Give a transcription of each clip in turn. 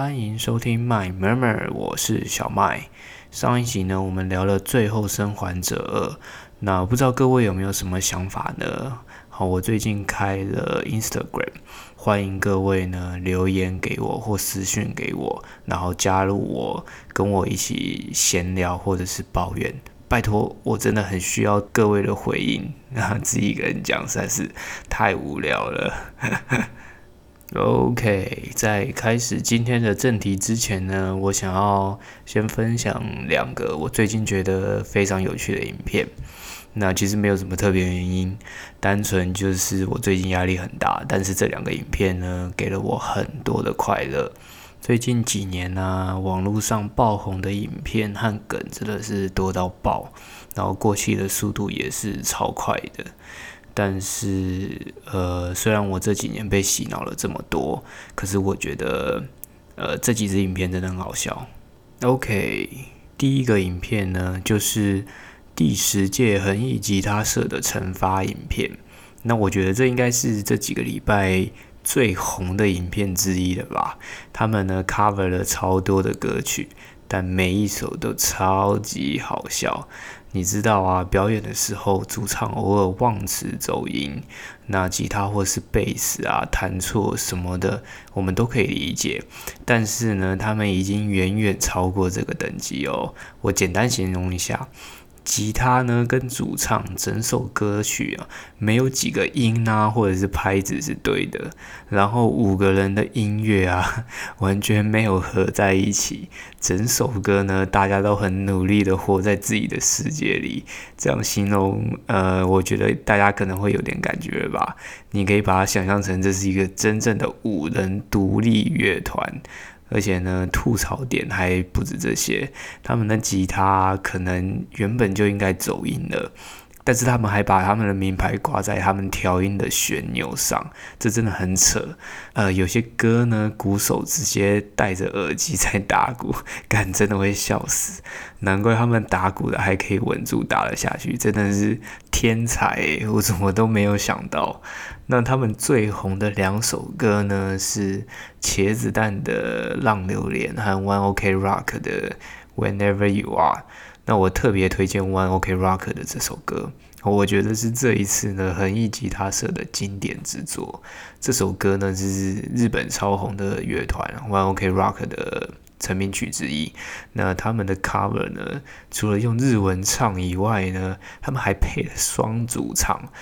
欢迎收听 My Murmur，我是小麦。上一集呢，我们聊了《最后生还者二》，那不知道各位有没有什么想法呢？好，我最近开了 Instagram，欢迎各位呢留言给我或私讯给我，然后加入我，跟我一起闲聊或者是抱怨。拜托，我真的很需要各位的回应，那自己一个人讲实在是太无聊了。OK，在开始今天的正题之前呢，我想要先分享两个我最近觉得非常有趣的影片。那其实没有什么特别原因，单纯就是我最近压力很大。但是这两个影片呢，给了我很多的快乐。最近几年呢，网络上爆红的影片和梗真的是多到爆，然后过期的速度也是超快的。但是，呃，虽然我这几年被洗脑了这么多，可是我觉得，呃，这几支影片真的很好笑。OK，第一个影片呢，就是第十届恒毅吉他社的惩罚影片。那我觉得这应该是这几个礼拜最红的影片之一了吧？他们呢 cover 了超多的歌曲，但每一首都超级好笑。你知道啊，表演的时候主唱偶尔忘词走音，那吉他或是贝斯啊弹错什么的，我们都可以理解。但是呢，他们已经远远超过这个等级哦。我简单形容一下。吉他呢，跟主唱整首歌曲啊，没有几个音啊，或者是拍子是对的。然后五个人的音乐啊，完全没有合在一起。整首歌呢，大家都很努力的活在自己的世界里。这样形容，呃，我觉得大家可能会有点感觉吧。你可以把它想象成这是一个真正的五人独立乐团。而且呢，吐槽点还不止这些。他们的吉他可能原本就应该走音了，但是他们还把他们的名牌挂在他们调音的旋钮上，这真的很扯。呃，有些歌呢，鼓手直接戴着耳机在打鼓，感真的会笑死。难怪他们打鼓的还可以稳住打了下去，真的是天才！我怎么都没有想到。那他们最红的两首歌呢，是茄子蛋的《浪流连》和 One OK Rock 的《Whenever You Are》。那我特别推荐 One OK Rock 的这首歌，我觉得是这一次呢恒毅吉他社的经典之作。这首歌呢是日本超红的乐团 One OK Rock 的成名曲之一。那他们的 cover 呢，除了用日文唱以外呢，他们还配了双主唱。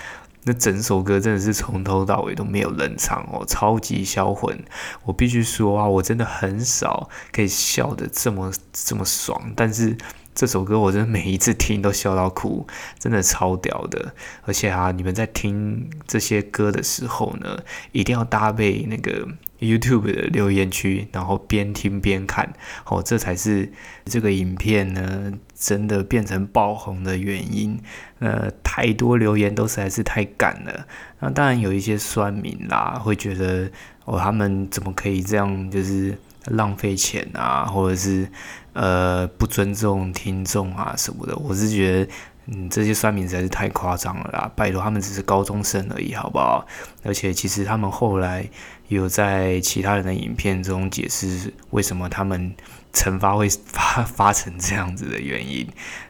那整首歌真的是从头到尾都没有冷场哦，超级销魂！我必须说啊，我真的很少可以笑得这么这么爽，但是这首歌我真的每一次听都笑到哭，真的超屌的！而且啊，你们在听这些歌的时候呢，一定要搭配那个。YouTube 的留言区，然后边听边看，哦，这才是这个影片呢真的变成爆红的原因。呃，太多留言都实在是太赶了。那当然有一些酸民啦，会觉得哦，他们怎么可以这样，就是浪费钱啊，或者是呃不尊重听众啊什么的。我是觉得。嗯，这些酸民实在是太夸张了啦！拜托，他们只是高中生而已，好不好？而且其实他们后来有在其他人的影片中解释为什么他们惩罚会发发成这样子的原因。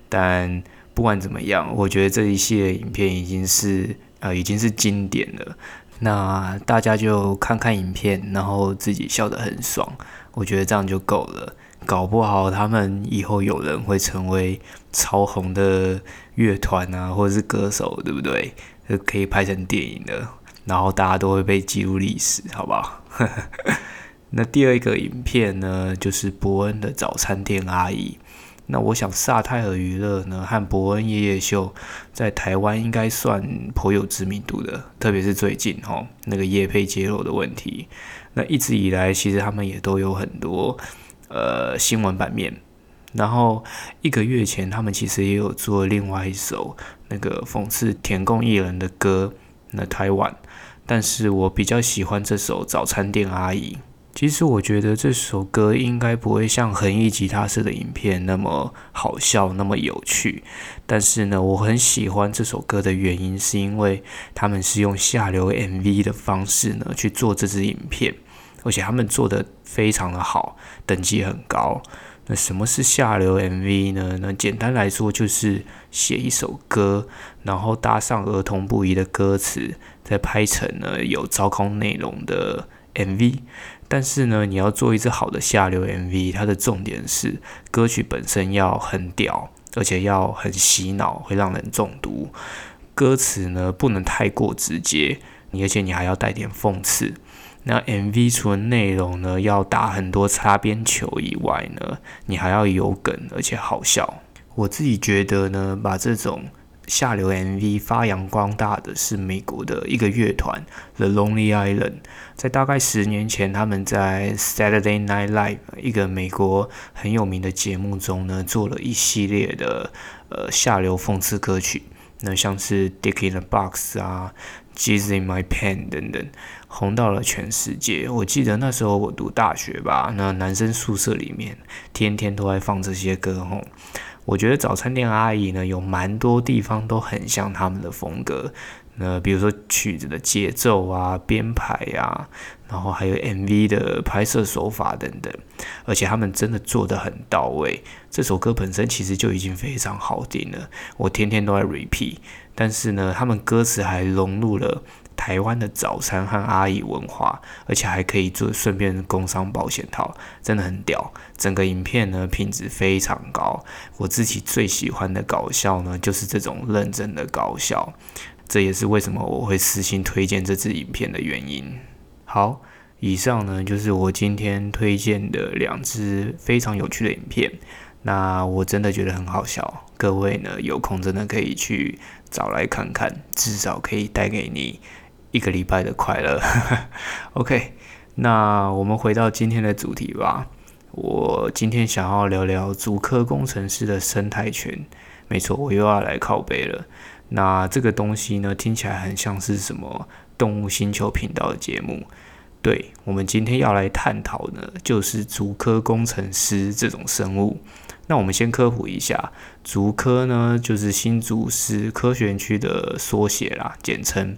但不管怎么样，我觉得这一系列影片已经是呃已经是经典了。那大家就看看影片，然后自己笑得很爽，我觉得这样就够了。搞不好他们以后有人会成为超红的乐团啊，或者是歌手，对不对？可以拍成电影的，然后大家都会被记录历史，好不好？那第二个影片呢，就是伯恩的早餐店阿姨。那我想萨泰尔娱乐呢和伯恩夜夜秀在台湾应该算颇有知名度的，特别是最近哈那个夜配揭露的问题，那一直以来其实他们也都有很多。呃，新闻版面。然后一个月前，他们其实也有做另外一首那个讽刺田共艺人的歌，那台湾。但是我比较喜欢这首《早餐店阿姨》。其实我觉得这首歌应该不会像恒毅吉他社的影片那么好笑、那么有趣。但是呢，我很喜欢这首歌的原因，是因为他们是用下流 MV 的方式呢去做这支影片。而且他们做的非常的好，等级很高。那什么是下流 MV 呢？那简单来说就是写一首歌，然后搭上儿童不宜的歌词，再拍成呢有糟糕内容的 MV。但是呢，你要做一支好的下流 MV，它的重点是歌曲本身要很屌，而且要很洗脑，会让人中毒。歌词呢不能太过直接，你而且你还要带点讽刺。那 MV 除了内容呢要打很多擦边球以外呢，你还要有梗而且好笑。我自己觉得呢，把这种下流 MV 发扬光大的是美国的一个乐团 The Lonely Island，在大概十年前，他们在 Saturday Night Live 一个美国很有名的节目中呢，做了一系列的呃下流讽刺歌曲。那像是 Dick in the Box 啊，Jizz in My Pen 等等，红到了全世界。我记得那时候我读大学吧，那男生宿舍里面天天都在放这些歌吼。我觉得早餐店阿姨呢，有蛮多地方都很像他们的风格。那比如说曲子的节奏啊、编排呀，然后还有 MV 的拍摄手法等等，而且他们真的做得很到位。这首歌本身其实就已经非常好听了，我天天都在 repeat。但是呢，他们歌词还融入了台湾的早餐和阿姨文化，而且还可以做顺便工商保险套，真的很屌。整个影片呢品质非常高，我自己最喜欢的搞笑呢就是这种认真的搞笑。这也是为什么我会私信推荐这支影片的原因。好，以上呢就是我今天推荐的两支非常有趣的影片。那我真的觉得很好笑，各位呢有空真的可以去找来看看，至少可以带给你一个礼拜的快乐。OK，那我们回到今天的主题吧。我今天想要聊聊主科工程师的生态圈。没错，我又要来靠背了。那这个东西呢，听起来很像是什么动物星球频道的节目。对我们今天要来探讨呢，就是竹科工程师这种生物。那我们先科普一下，竹科呢，就是新竹市科学区的缩写啦，简称。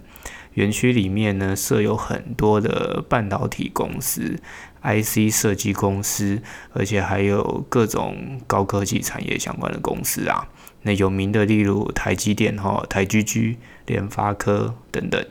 园区里面呢，设有很多的半导体公司、IC 设计公司，而且还有各种高科技产业相关的公司啊。那有名的，例如台积电、哈台积居、联发科等等。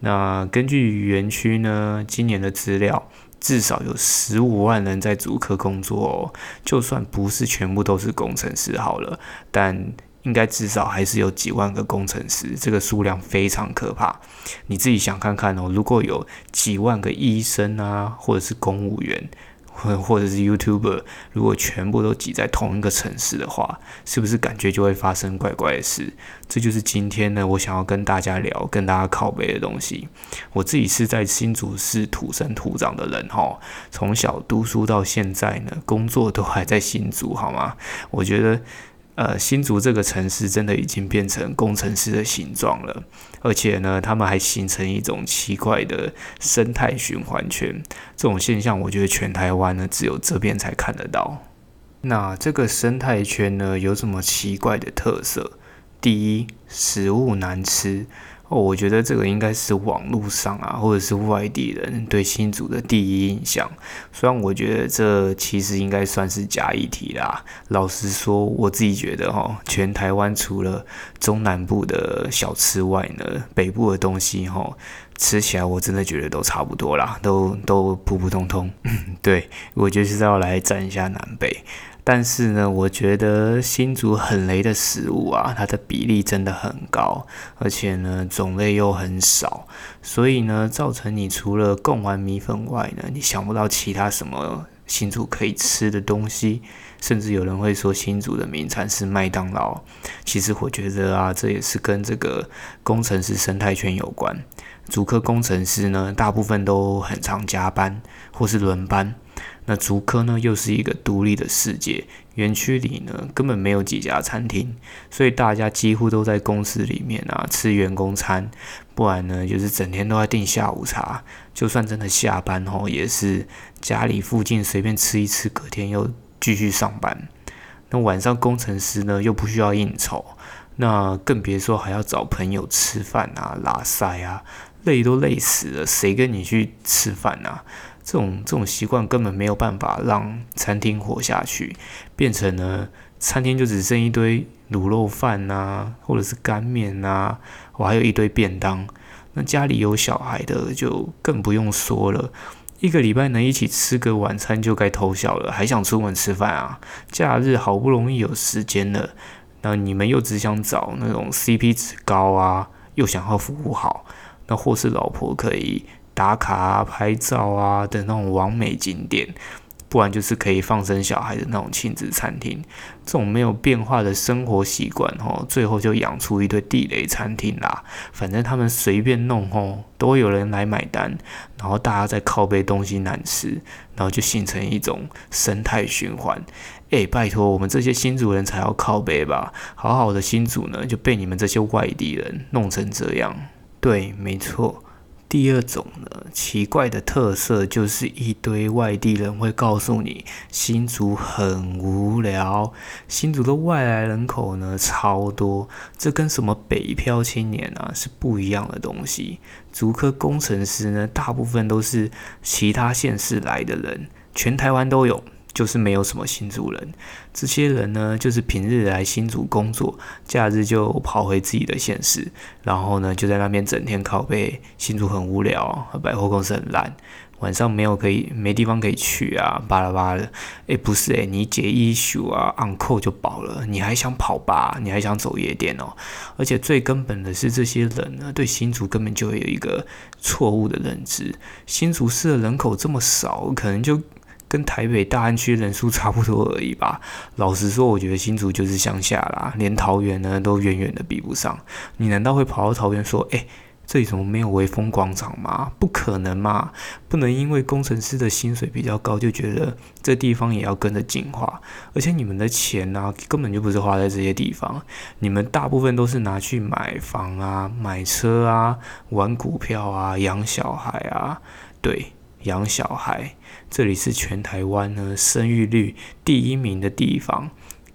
那根据园区呢今年的资料，至少有十五万人在主科工作哦。就算不是全部都是工程师好了，但应该至少还是有几万个工程师，这个数量非常可怕。你自己想看看哦，如果有几万个医生啊，或者是公务员。或或者是 YouTuber，如果全部都挤在同一个城市的话，是不是感觉就会发生怪怪的事？这就是今天呢，我想要跟大家聊、跟大家拷贝的东西。我自己是在新竹市土生土长的人哈，从小读书到现在呢，工作都还在新竹，好吗？我觉得。呃，新竹这个城市真的已经变成工程师的形状了，而且呢，他们还形成一种奇怪的生态循环圈。这种现象，我觉得全台湾呢，只有这边才看得到。那这个生态圈呢，有什么奇怪的特色？第一，食物难吃。哦，我觉得这个应该是网络上啊，或者是外地人对新竹的第一印象。虽然我觉得这其实应该算是假议题啦。老实说，我自己觉得哈，全台湾除了中南部的小吃外呢，北部的东西哈，吃起来我真的觉得都差不多啦，都都普普通通。对我就是要来占一下南北。但是呢，我觉得新竹很雷的食物啊，它的比例真的很高，而且呢种类又很少，所以呢造成你除了贡丸米粉外呢，你想不到其他什么新竹可以吃的东西，甚至有人会说新竹的名产是麦当劳。其实我觉得啊，这也是跟这个工程师生态圈有关。主科工程师呢，大部分都很常加班或是轮班。那竹科呢，又是一个独立的世界。园区里呢，根本没有几家餐厅，所以大家几乎都在公司里面啊吃员工餐，不然呢，就是整天都在订下午茶。就算真的下班后，也是家里附近随便吃一吃，隔天又继续上班。那晚上工程师呢，又不需要应酬，那更别说还要找朋友吃饭啊、拉塞啊，累都累死了，谁跟你去吃饭啊？这种这种习惯根本没有办法让餐厅活下去，变成了餐厅就只剩一堆卤肉饭呐，或者是干面呐，我还有一堆便当。那家里有小孩的就更不用说了，一个礼拜能一起吃个晚餐就该偷笑了，还想出门吃饭啊？假日好不容易有时间了，那你们又只想找那种 CP 值高啊，又想要服务好，那或是老婆可以。打卡啊、拍照啊的那种完美景点，不然就是可以放生小孩的那种亲子餐厅。这种没有变化的生活习惯，吼，最后就养出一堆地雷餐厅啦。反正他们随便弄，吼，都有人来买单，然后大家再靠背东西难吃，然后就形成一种生态循环。诶，拜托，我们这些新主人才要靠背吧？好好的新主呢，就被你们这些外地人弄成这样。对，没错。第二种呢，奇怪的特色就是一堆外地人会告诉你新竹很无聊，新竹的外来人口呢超多，这跟什么北漂青年啊是不一样的东西。竹科工程师呢，大部分都是其他县市来的人，全台湾都有。就是没有什么新竹人，这些人呢，就是平日来新竹工作，假日就跑回自己的县市，然后呢，就在那边整天靠背。新竹很无聊，百货公司很烂，晚上没有可以没地方可以去啊，巴拉巴的。诶，不是诶，你解一宿啊，按扣就饱了，你还想跑吧？你还想走夜店哦？而且最根本的是，这些人呢，对新竹根本就有一个错误的认知，新竹市的人口这么少，可能就。跟台北大安区人数 差不多而已吧。老实说，我觉得新竹就是乡下啦，连桃园呢都远远的比不上。你难道会跑到桃园说，哎，这里怎么没有威风广场吗？不可能嘛！不能因为工程师的薪水比较高，就觉得这地方也要跟着进化。而且你们的钱呢，根本就不是花在这些地方，你们大部分都是拿去买房啊、买车啊、玩股票啊、养小孩啊，对。养小孩，这里是全台湾呢生育率第一名的地方，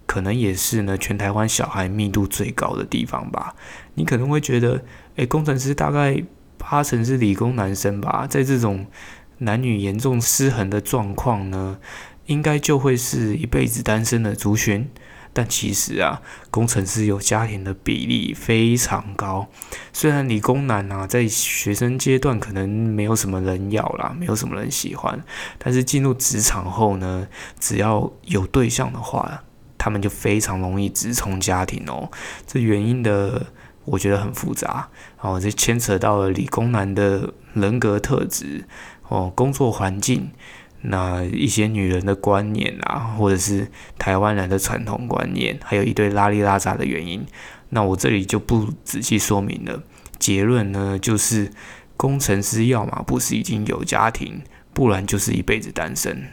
可能也是呢全台湾小孩密度最高的地方吧。你可能会觉得，诶，工程师大概八成是理工男生吧，在这种男女严重失衡的状况呢，应该就会是一辈子单身的族群。但其实啊，工程师有家庭的比例非常高。虽然理工男啊，在学生阶段可能没有什么人要啦，没有什么人喜欢，但是进入职场后呢，只要有对象的话，他们就非常容易直冲家庭哦。这原因的，我觉得很复杂。哦，这牵扯到了理工男的人格特质哦，工作环境。那一些女人的观念啊，或者是台湾人的传统观念，还有一堆拉里拉杂的原因，那我这里就不仔细说明了。结论呢，就是工程师要么不是已经有家庭，不然就是一辈子单身。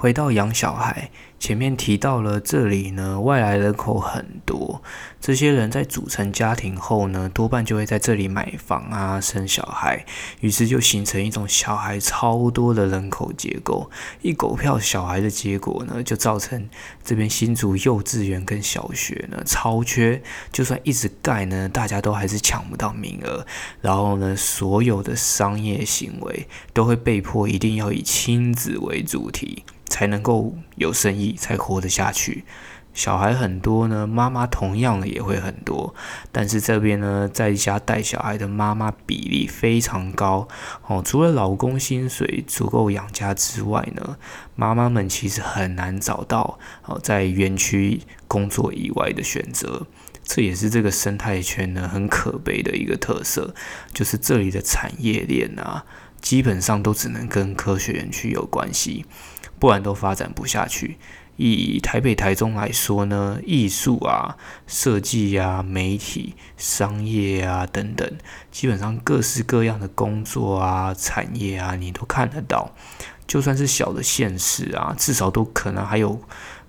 回到养小孩。前面提到了，这里呢外来人口很多，这些人在组成家庭后呢，多半就会在这里买房啊、生小孩，于是就形成一种小孩超多的人口结构。一狗票小孩的结果呢，就造成这边新竹幼稚园跟小学呢超缺，就算一直盖呢，大家都还是抢不到名额。然后呢，所有的商业行为都会被迫一定要以亲子为主题。才能够有生意，才活得下去。小孩很多呢，妈妈同样的也会很多。但是这边呢，在家带小孩的妈妈比例非常高哦。除了老公薪水足够养家之外呢，妈妈们其实很难找到哦在园区工作以外的选择。这也是这个生态圈呢很可悲的一个特色，就是这里的产业链啊，基本上都只能跟科学园区有关系。不然都发展不下去。以台北、台中来说呢，艺术啊、设计啊、媒体、商业啊等等，基本上各式各样的工作啊、产业啊，你都看得到。就算是小的县市啊，至少都可能还有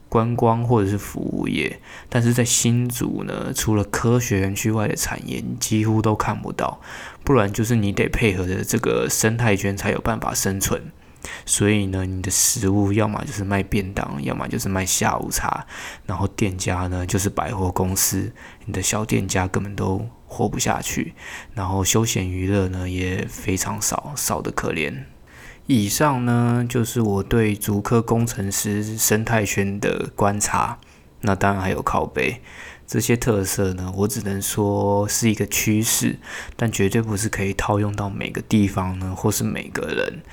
观光或者是服务业。但是在新竹呢，除了科学园区外的产业，你几乎都看不到。不然就是你得配合着这个生态圈才有办法生存。所以呢，你的食物要么就是卖便当，要么就是卖下午茶，然后店家呢就是百货公司，你的小店家根本都活不下去，然后休闲娱乐呢也非常少，少的可怜。以上呢，就是我对足科工程师生态圈的观察。那当然还有靠背这些特色呢，我只能说是一个趋势，但绝对不是可以套用到每个地方呢，或是每个人。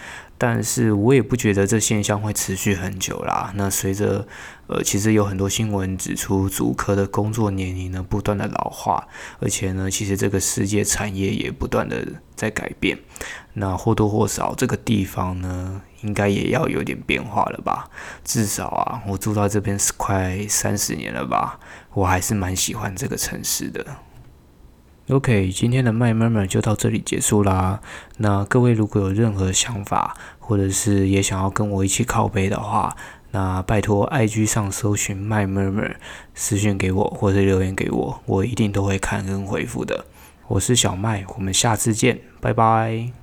但是我也不觉得这现象会持续很久啦。那随着，呃，其实有很多新闻指出，主科的工作年龄呢不断的老化，而且呢，其实这个世界产业也不断的在改变。那或多或少，这个地方呢，应该也要有点变化了吧？至少啊，我住到这边是快三十年了吧，我还是蛮喜欢这个城市的。OK，今天的麦妈妈就到这里结束啦。那各位如果有任何想法，或者是也想要跟我一起靠背的话，那拜托 IG 上搜寻麦妈妈，私信给我或者留言给我，我一定都会看跟回复的。我是小麦，我们下次见，拜拜。